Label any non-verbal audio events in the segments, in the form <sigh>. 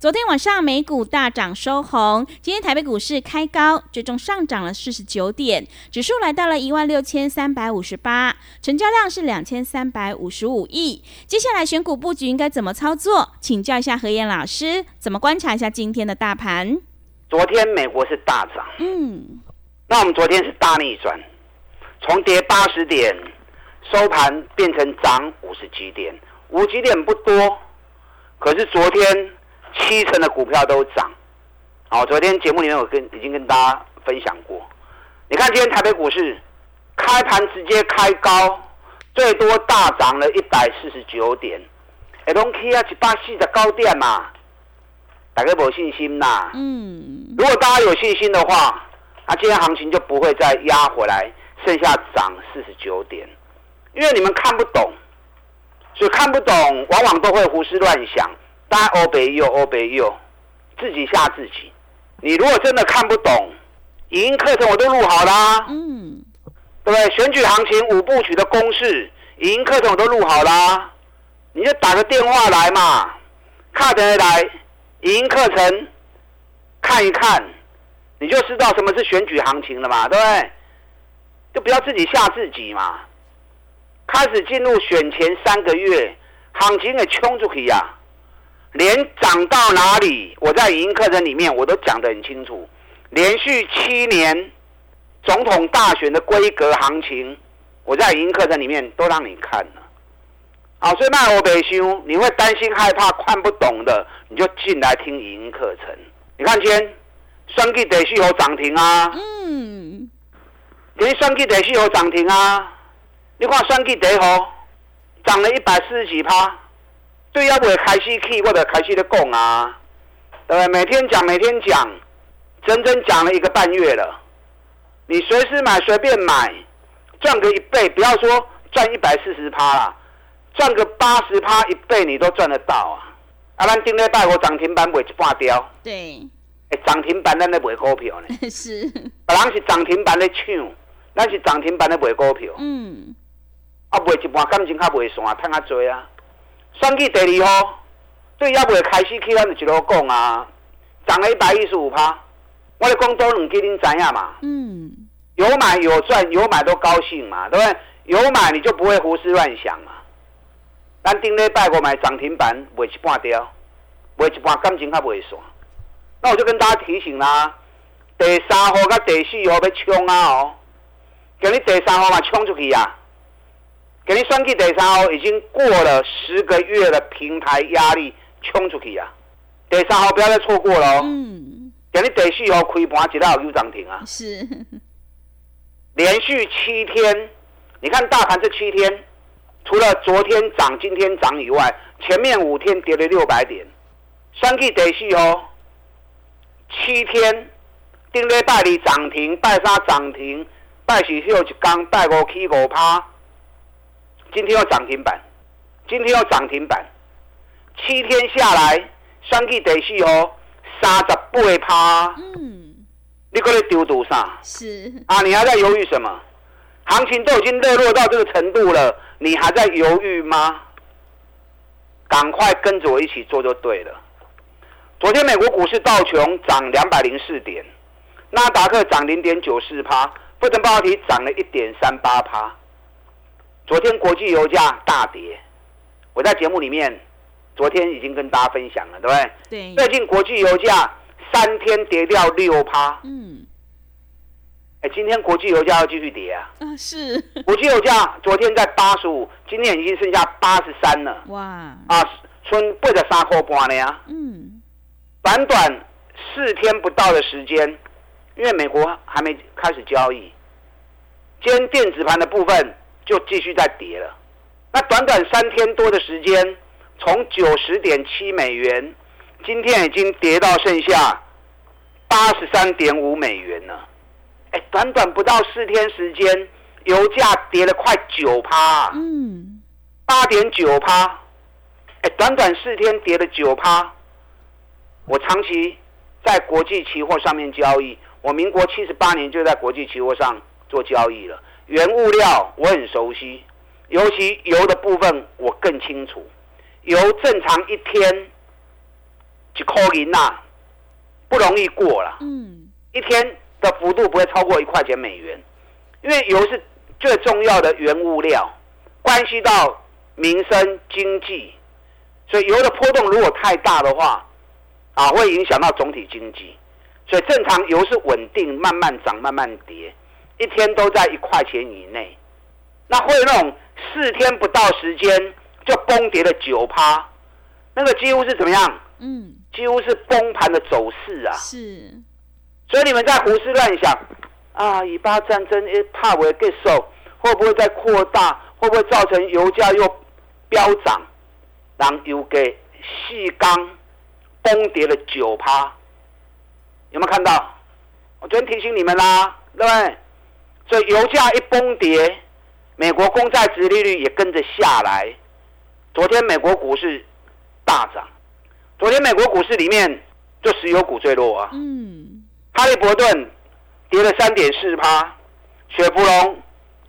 昨天晚上美股大涨收红，今天台北股市开高，最终上涨了四十九点，指数来到了一万六千三百五十八，成交量是两千三百五十五亿。接下来选股布局应该怎么操作？请教一下何燕老师，怎么观察一下今天的大盘？昨天美国是大涨，嗯，那我们昨天是大逆转，从跌八十点收盘变成涨五十几点，五几点不多，可是昨天。七成的股票都涨，好，昨天节目里面我跟已经跟大家分享过。你看今天台北股市开盘直接开高，最多大涨了一百四十九点，哎，拢 K 啊一百四十高点嘛，大家有信心呐。嗯，如果大家有信心的话，那今天行情就不会再压回来，剩下涨四十九点，因为你们看不懂，所以看不懂，往往都会胡思乱想。大家欧北右欧北右，自己吓自己。你如果真的看不懂，语音课程我都录好啦，嗯，对不对？选举行情五部曲的公式，语音课程我都录好啦，你就打个电话来嘛，看得来，语音课程看一看，你就知道什么是选举行情了嘛，对不对？就不要自己吓自己嘛。开始进入选前三个月，行情也冲出去呀。连涨到哪里，我在语音课程里面我都讲得很清楚。连续七年总统大选的规格行情，我在语音课程里面都让你看了。好，所以卖我北修，你会担心害怕看不懂的，你就进来听语音课程。你看今天双 G 得续有涨停啊，嗯，今天双 G 得续有涨停啊，你看双 G 得吼涨了一百四十几趴。对，要不开始去或者开始的讲啊，对每天讲，每天讲，整整讲了一个半月了。你随时买，随便买，赚个一倍，不要说赚一百四十趴啦，赚个八十趴一倍，你都赚得到啊！啊，咱顶礼拜我涨停板卖一半掉，对，哎，涨停板咱咧卖股票呢，<laughs> 是，别人是涨停板咧抢，咱是涨停板咧卖股票，嗯，啊，卖一半感情较袂散，赚较多啊。算计第二号，对要未开始去，咱就一路讲啊，涨了一百一十五趴。我咧讲多两句，恁知影嘛？嗯，有买有赚，有买都高兴嘛，对不对？有买你就不会胡思乱想嘛。咱顶礼拜我买涨停板，卖一半掉，卖一半感情较袂散。那我就跟大家提醒啦，第三号甲第四号要冲啊哦，今日第三号嘛冲出去啊。给你算计第三号已经过了十个月的平台压力冲出去啊！第三号不要再错过了哦。嗯，给你第四号开盘一道又涨停啊！是，连续七天，你看大盘这七天，除了昨天涨、今天涨以外，前面五天跌了六百点。算计第四号，七天，顶礼拜二涨停，拜三涨停，拜四休一天，拜五起五趴。今天要涨停板，今天要涨停板，七天下来，双季得四哦，三十八趴。嗯，你搁咧丢多啥？是，啊，你还在犹豫什么？行情都已经热络到这个程度了，你还在犹豫吗？赶快跟着我一起做就对了。昨天美国股市道琼涨两百零四点，纳达克涨零点九四趴，费城半导体涨了一点三八趴。昨天国际油价大跌，我在节目里面昨天已经跟大家分享了，对不对？对。最近国际油价三天跌掉六趴。嗯。哎，今天国际油价要继续跌啊！啊，是。国际油价昨天在八十五，今天已经剩下八十三了。哇！啊，春背着三块半了呀。嗯。短短四天不到的时间，因为美国还没开始交易。今天电子盘的部分就继续在跌了。那短短三天多的时间，从九十点七美元，今天已经跌到剩下八十三点五美元了。哎，短短不到四天时间，油价跌了快九趴，嗯，八点九趴。哎，短短四天跌了九趴。我长期在国际期货上面交易，我民国七十八年就在国际期货上做交易了。原物料我很熟悉，尤其油的部分我更清楚。油正常一天几块银呐，不容易过了。嗯，一天的幅度不会超过一块钱美元，因为油是最重要的原物料，关系到民生经济，所以油的波动如果太大的话。啊，会影响到总体经济，所以正常油是稳定，慢慢涨，慢慢跌，一天都在一块钱以内。那会那种四天不到时间就崩跌了九趴，那个几乎是怎么样？嗯，几乎是崩盘的走势啊。是，所以你们在胡思乱想啊，以巴战争诶，怕为结束，会不会再扩大？会不会造成油价又飙涨？让油给细钢。崩跌了九趴，有没有看到？我昨天提醒你们啦，对不对？所以油价一崩跌，美国公债殖利率也跟着下来。昨天美国股市大涨，昨天美国股市里面就石油股最弱啊。嗯。哈利伯顿跌了三点四趴，雪佛龙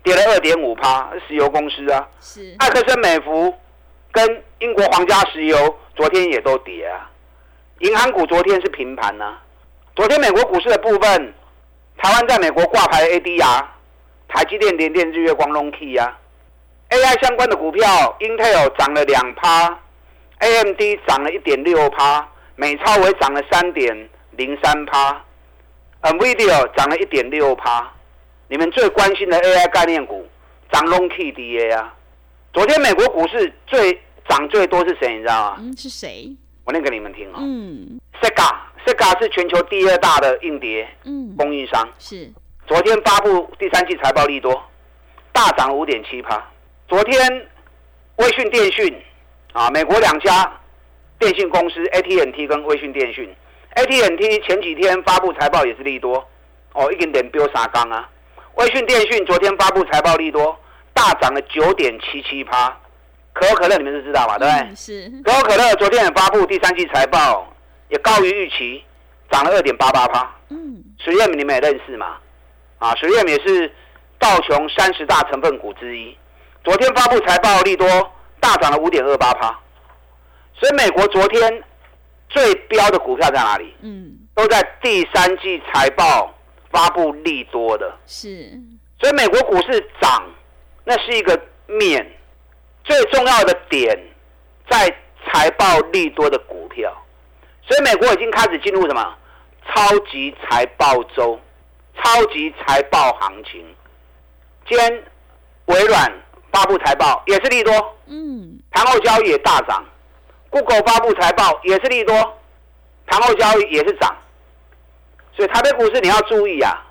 跌了二点五趴，石油公司啊。是。艾克森美孚跟英国皇家石油昨天也都跌啊。银行股昨天是平盘呢。昨天美国股市的部分，台湾在美国挂牌 ADR，台积电、联电、日月光、龙 Key 啊，AI 相关的股票，Intel 涨了两趴，AMD 涨了一点六趴，美超微涨了三点零三趴，NVIDIA 涨了一点六趴。你们最关心的 AI 概念股，涨龙 Key DA 啊。昨天美国股市最涨最多是谁？你知道吗？嗯，是谁？我念给你们听啊。嗯，Sega，Sega 是全球第二大的硬碟供应商。是。昨天发布第三季财报利多，大涨五点七趴。昨天，微讯电讯啊，美国两家电信公司 AT&T 跟微讯电讯，AT&T 前几天发布财报也是利多，哦，一点点飙三缸啊。微讯电讯昨天发布财报利多，大涨了九点七七趴。可口可乐你们是知道嘛？对不对？是。可口可乐昨天也发布第三季财报，也高于预期，涨了二点八八趴。嗯。水燕你们也认识嘛？啊，水月也是道琼三十大成分股之一。昨天发布财报利多，大涨了五点二八趴。所以美国昨天最标的股票在哪里？嗯。都在第三季财报发布利多的。是。所以美国股市涨，那是一个面。最重要的点在财报利多的股票，所以美国已经开始进入什么超级财报周、超级财报行情。今天微软发布财报也是利多，嗯，盘后交易也大涨。Google 发布财报也是利多，盘后交易也是涨。所以台北股市你要注意啊，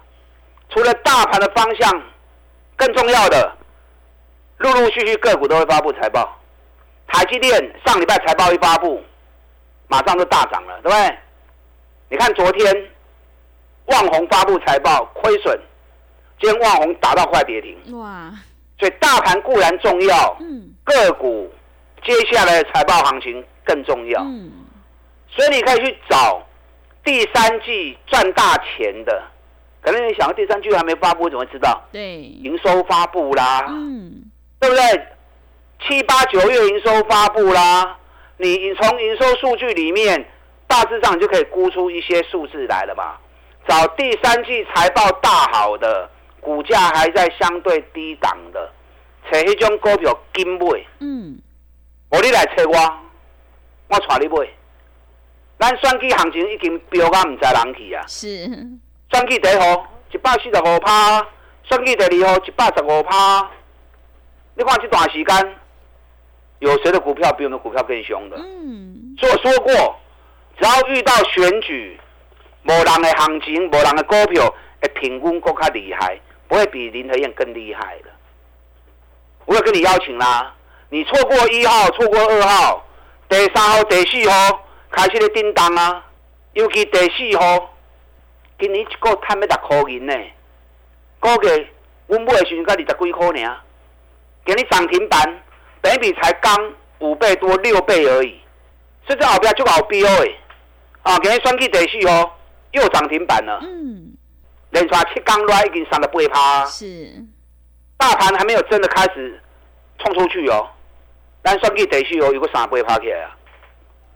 除了大盘的方向，更重要的。陆陆续续个股都会发布财报，台积电上礼拜财报一发布，马上就大涨了，对不对？你看昨天旺宏发布财报亏损，今天旺宏打到快跌停。哇！所以大盘固然重要，嗯，个股接下来的财报行情更重要。嗯，所以你可以去找第三季赚大钱的，可能你想第三季还没发布，怎么知道？对，营收发布啦。嗯。对不对？七八九月营收发布啦，你从营收数据里面大致上就可以估出一些数字来了嘛？找第三季财报大好的，股价还在相对低档的，找迄种股票金买。嗯，我你来找我，我带你买。咱选举行情已经飙到唔知人去啊！是，选举第一号一百四十五趴，选举第二号一百十五趴。你看这段时间，有谁的股票比我们股票更凶的？嗯，所以我说过，只要遇到选举，无人的行情，无人的股票，会平均更加厉害，不会比林和燕更厉害的。我有跟你邀请啦，你错过一号，错过二号，第三号、第四号开始咧叮当啊，尤其第四号，今年一个赚要十块银呢，估计阮买的时阵才二十几块尔，今日涨停板，本比才刚五倍多六倍而已，所以这后边就好标诶，啊，给你算去第四哦又涨停板了，嗯，连续七刚来已经三十八趴。是，大盘还没有真的开始冲出去哦，咱算计第四哦有个三八趴起来啊！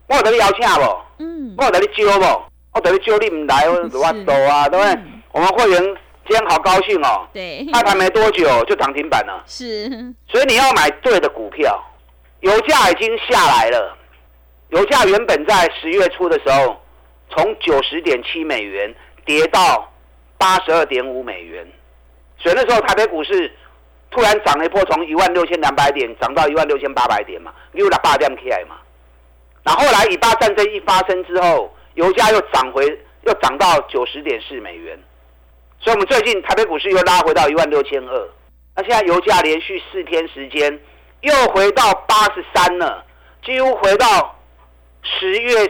我有得你邀请无？嗯，我有得你招无？我得你招你唔来，我 <laughs> 我走啊，对不对？嗯我们会员今天好高兴哦，对，开盘没多久就涨停板了，是，所以你要买对的股票。油价已经下来了，油价原本在十月初的时候，从九十点七美元跌到八十二点五美元，所以那时候台北股市突然涨了一波，从一万六千两百点涨到一万六千八百点嘛，又了八点起来嘛。那后来以巴战争一发生之后，油价又涨回，又涨到九十点四美元，所以我们最近台北股市又拉回到一万六千二。那现在油价连续四天时间又回到八十三了，几乎回到十月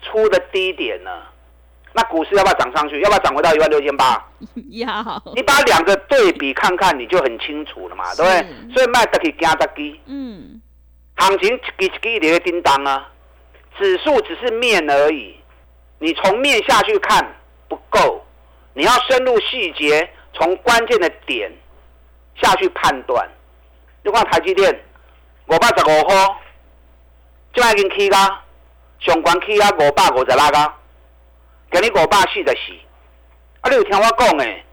初的低点了。那股市要不要涨上去？要不要涨回到一万六千八？<laughs> 要，你把两个对比看看，你就很清楚了嘛，对不对？是所以卖得去加得去，嗯，行情一支一支的叮当啊，指数只是面而已，你从面下去看不够，你要深入细节，从关键的点下去判断。你看台积电五百十五号，即摆已经起啦，上关起啊五百五十六啊，今日五百四十四。啊，你有听我讲诶？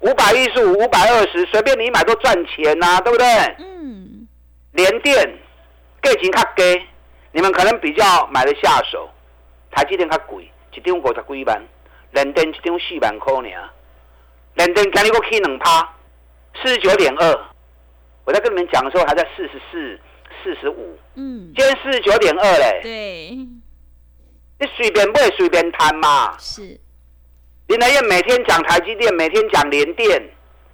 五百一十五、五百二十，随便你买都赚钱呐、对不对？嗯，联电价钱较低，你们可能比较买得下手。台积电较贵，一张五十几万，联电一张四万块尔。联电今日个起两趴，四十九点二。我在跟你们讲的时候还在四十四、四十五，嗯，今天四十九点二嘞。对，你随便买随便谈嘛。是，林来燕每天讲台积电，每天讲联电，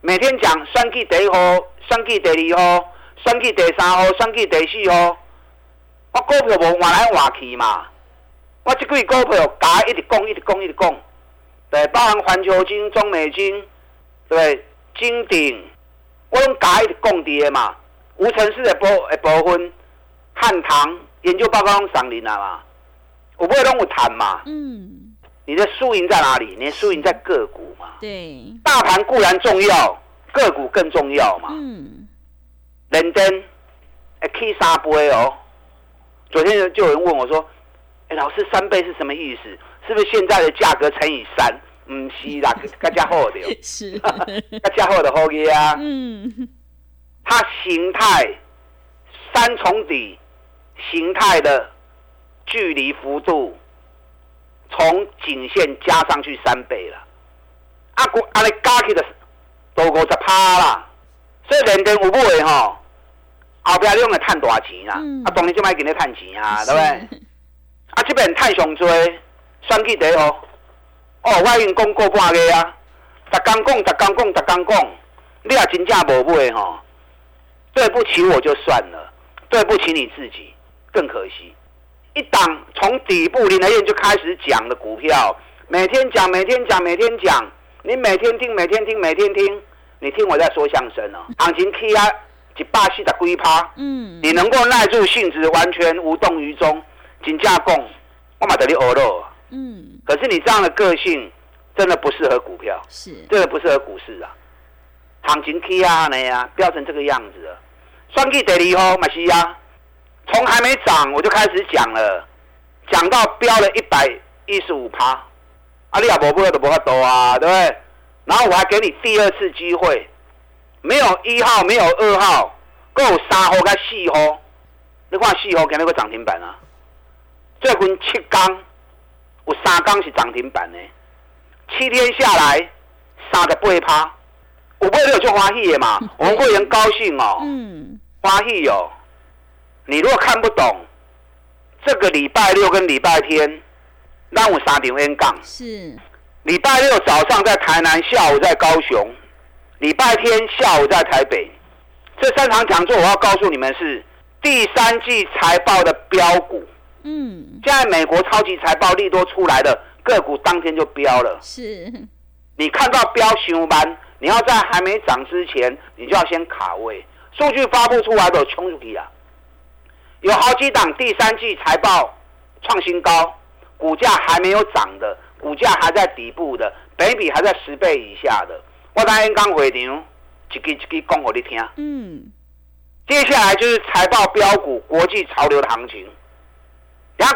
每天讲算计第一号、算计第二号、算计第三号、算计第四号。我股票无换来换去嘛，我即几股票加一直讲、一直讲、一直讲，对，包含环球金、中美金，对，金鼎，我用加一直讲伫的嘛。无尘室的部的部分，汉唐研究报告拢上林了嘛，我不会拢有谈嘛。嗯，你的输赢在哪里？你的输赢在个股嘛。对，大盘固然重要，个股更重要嘛。嗯，认真，哎，K 三倍哦。昨天就有人问我说：“哎，老师，三倍是什么意思？是不是现在的价格乘以三？”唔是啦，<laughs> 更加好的，是，<laughs> 更加好的好嘢啊。嗯，它形态三重底形态的距离幅度，从颈线加上去三倍了。啊，股啊，你加起的都五十趴啦，所以连电有买的吼，后壁你用来赚大钱啦。嗯啊，当然就卖给你赚钱啊，对不对？啊，这边太上多，选举第一号。哦，我已经讲过半个啊，逐工讲，逐工讲，逐工讲，你也真正无买吼，对不起我就算了，对不起你自己更可惜。一档从底部林德燕就开始讲的股票，每天讲，每天讲，每天讲，你每天听，每天听，每天听，你听我在说相声哦。行情起啊，一百四十几趴。嗯，你能够耐住性子，完全无动于衷，金价供，我嘛得你欧肉。嗯，可是你这样的个性，真的不适合股票，是，真的不适合股市啊。行情 K 啊，那呀，飙成这个样子了。算计第二号马西亚，从还没涨我就开始讲了，讲到飙了一百一十五趴，啊，你也无买就无法多啊，对不对？然后我还给你第二次机会，没有一号，没有二号，够三号跟四号，你看四号今日个涨停板啊，最近七天有三天是涨停板的，七天下来三十八趴，五倍六就欢喜的嘛，<laughs> 我们会员高兴哦。嗯，欢喜哦。你如果看不懂，这个礼拜六跟礼拜天，那我三场演讲。是，礼拜六早上在台南，下午在高雄；礼礼拜天下午在台北。这三场讲座，我要告诉你们是第三季财报的标股。嗯，现在美国超级财报利多出来了个股，当天就飙了。是，你看到飙熊班，你要在还没涨之前，你就要先卡位。数据发布出来的冲出去啊！有好几档第三季财报创新高，股价还没有涨的，股价还在底部的，北比还在十倍以下的。我当天刚回场。一句一句讲给你听。嗯，接下来就是财报标股国际潮流的行情。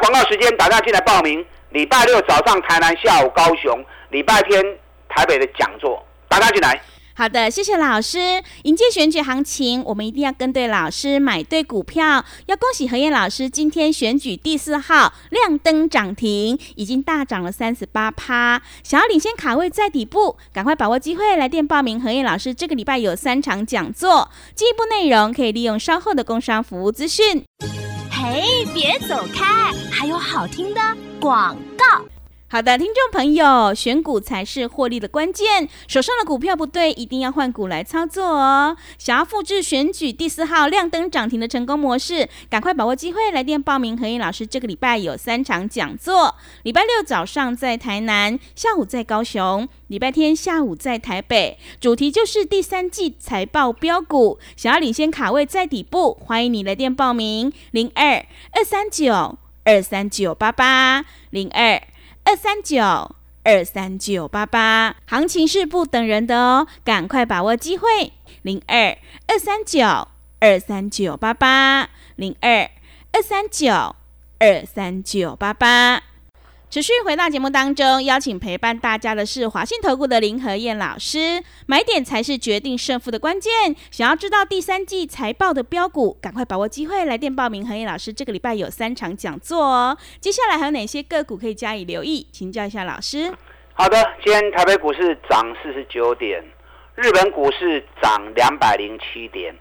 广告时间，大家进来报名。礼拜六早上台南，下午高雄，礼拜天台北的讲座，大家进来。好的，谢谢老师。迎接选举行情，我们一定要跟对老师，买对股票。要恭喜何燕老师，今天选举第四号亮灯涨停，已经大涨了三十八趴。想要领先卡位在底部，赶快把握机会来电报名。何燕老师这个礼拜有三场讲座，进一步内容可以利用稍后的工商服务资讯。哎，别走开，还有好听的广告。好的，听众朋友，选股才是获利的关键。手上的股票不对，一定要换股来操作哦。想要复制选举第四号亮灯涨停的成功模式，赶快把握机会来电报名。何燕老师这个礼拜有三场讲座：礼拜六早上在台南，下午在高雄，礼拜天下午在台北。主题就是第三季财报标股，想要领先卡位在底部，欢迎你来电报名：零二二三九二三九八八零二。二三九二三九八八，行情是不等人的哦，赶快把握机会。零二二三九二三九八八，零二二三九二三九八八。持续回到节目当中，邀请陪伴大家的是华信投顾的林和燕老师。买点才是决定胜负的关键。想要知道第三季财报的标股，赶快把握机会来电报名。和燕老师这个礼拜有三场讲座哦。接下来还有哪些个股可以加以留意？请教一下老师。好的，今天台北股市涨四十九点，日本股市涨两百零七点。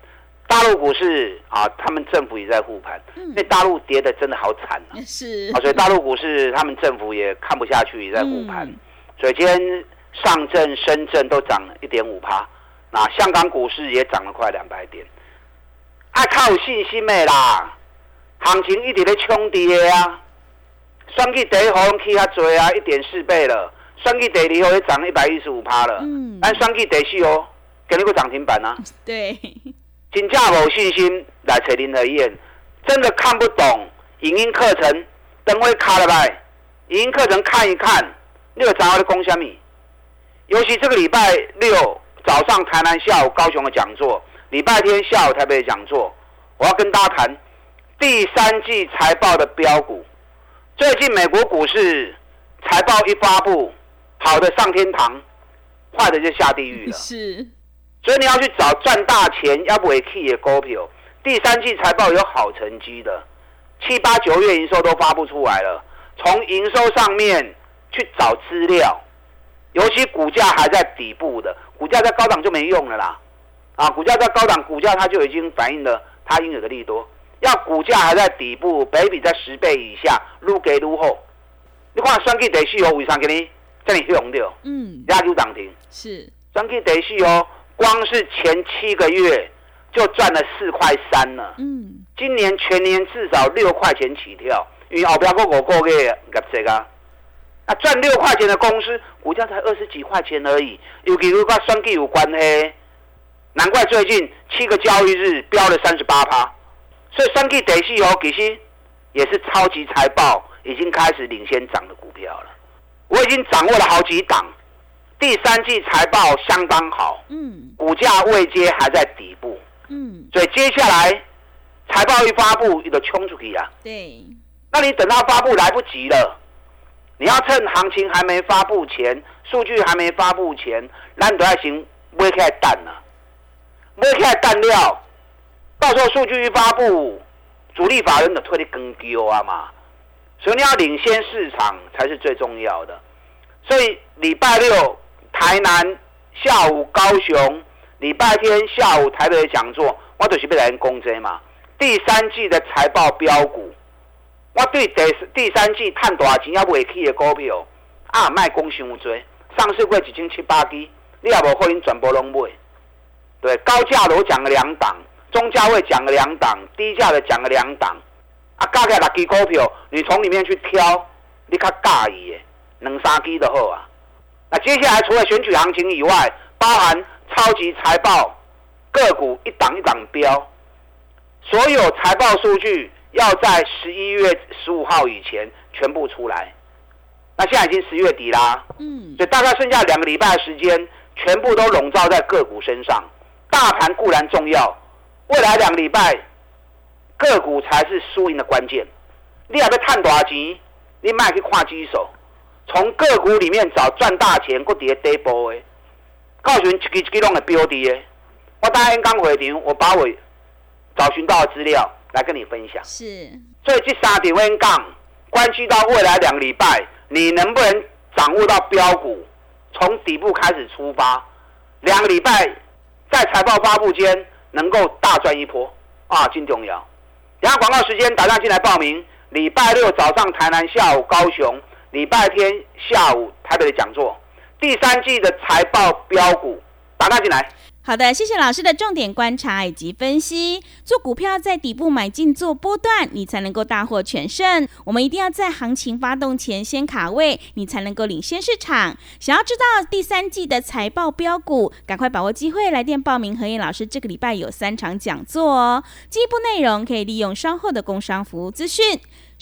大陆股市啊，他们政府也在护盘，因为大陆跌的真的好惨啊，是。啊，所以大陆股市他们政府也看不下去，也在护盘，所以今天上证、深圳都涨了一点五趴，那香港股市也涨了快两百点，还靠信心的啦，行情一直在冲跌啊，双季第一号起较多啊，一点四倍了，双季第二号也涨了一百一十五趴了，嗯，但双季第四哦给你个涨停板啊，<laughs> 对。真正无信心来找林和燕，真的看不懂影音课程，等会卡了吧？影音课程看一看，你有掌握的功虾米？尤其这个礼拜六早上台南，下午高雄的讲座，礼拜天下午台北的讲座，我要跟大家谈第三季财报的标股。最近美国股市财报一发布，好的上天堂，坏的就下地狱了。是。所以你要去找赚大钱，要不为 key 的股票。第三季财报有好成绩的，七八九月营收都发不出来了。从营收上面去找资料，尤其股价还在底部的，股价在高档就没用了啦。啊，股价在高档，股价它就已经反映了它应有的利多。要股价还在底部，北比在十倍以下，撸给撸后，你看双 K 得续哦，为啥给你这里用掉？嗯，压住涨停是双 K 得续哦。光是前七个月就赚了四块三了。嗯，今年全年至少六块钱起跳，因为后边个个个月入这个，啊赚六块钱的公司股价才二十几块钱而已，尤其如跟双 G 有关系，难怪最近七个交易日飙了三十八趴。所以双 G 得是哦，其实也是超级财报已经开始领先涨的股票了。我已经掌握了好几档。第三季财报相当好，嗯，股价未接还在底部，嗯，所以接下来财报一发布，你就冲出去啊。对，那你等到发布来不及了，你要趁行情还没发布前，数据还没发布前，那你都要先买起来蛋了，买起来蛋料，到时候数据一发布，主力法人的推力更丢啊嘛，所以你要领先市场才是最重要的，所以礼拜六。台南下午高雄，礼拜天下午台北的讲座，我就是要来讲这嘛。第三季的财报标股，我对第第三季赚多少钱要未起的股票，啊卖讲伤多，上市过一千七八支，你也无可能全部拢买。对，高价的我讲了两档，中价位讲了两档，低价的讲了两档。啊，加起来六支股票，你从里面去挑，你较介意的，两三支就好啊。那接下来除了选举行情以外，包含超级财报个股一档一档标，所有财报数据要在十一月十五号以前全部出来。那现在已经十月底啦，嗯，所以大概剩下两个礼拜的时间，全部都笼罩在个股身上。大盘固然重要，未来两个礼拜。个股才是输赢的关键。你要要赚大钱，你卖去看机手，从个股里面找赚大钱，搁跌跌波的，告诉你一支一支拢会标的的。我答应刚回场，我把我找寻到的资料来跟你分享。是。所以这三点我讲，关系到未来两个礼拜，你能不能掌握到标股，从底部开始出发，两个礼拜在财报发布间能够大赚一波啊，金重要。然后广告时间，打上进来报名。礼拜六早上台南，下午高雄；礼拜天下午台北的讲座。第三季的财报标股，打上进来。好的，谢谢老师的重点观察以及分析。做股票在底部买进做波段，你才能够大获全胜。我们一定要在行情发动前先卡位，你才能够领先市场。想要知道第三季的财报标股，赶快把握机会来电报名。何燕老师这个礼拜有三场讲座哦，进一步内容可以利用稍后的工商服务资讯。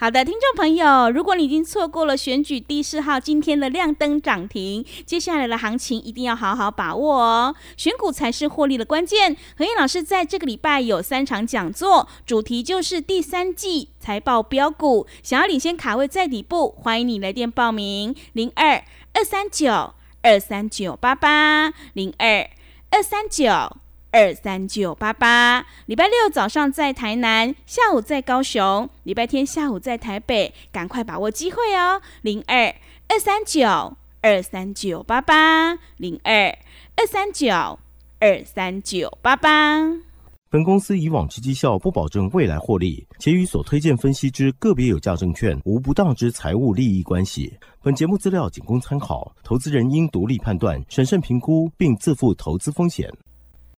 好的，听众朋友，如果你已经错过了选举第四号今天的亮灯涨停，接下来的行情一定要好好把握哦。选股才是获利的关键。何燕老师在这个礼拜有三场讲座，主题就是第三季财报标股。想要领先卡位在底部，欢迎你来电报名：零二二三九二三九八八零二二三九。二三九八八，礼拜六早上在台南，下午在高雄，礼拜天下午在台北，赶快把握机会哦！零二二三九二三九八八，零二二三九二三九八八。本公司以往之绩效不保证未来获利，且与所推荐分析之个别有价证券无不当之财务利益关系。本节目资料仅供参考，投资人应独立判断、审慎评估，并自负投资风险。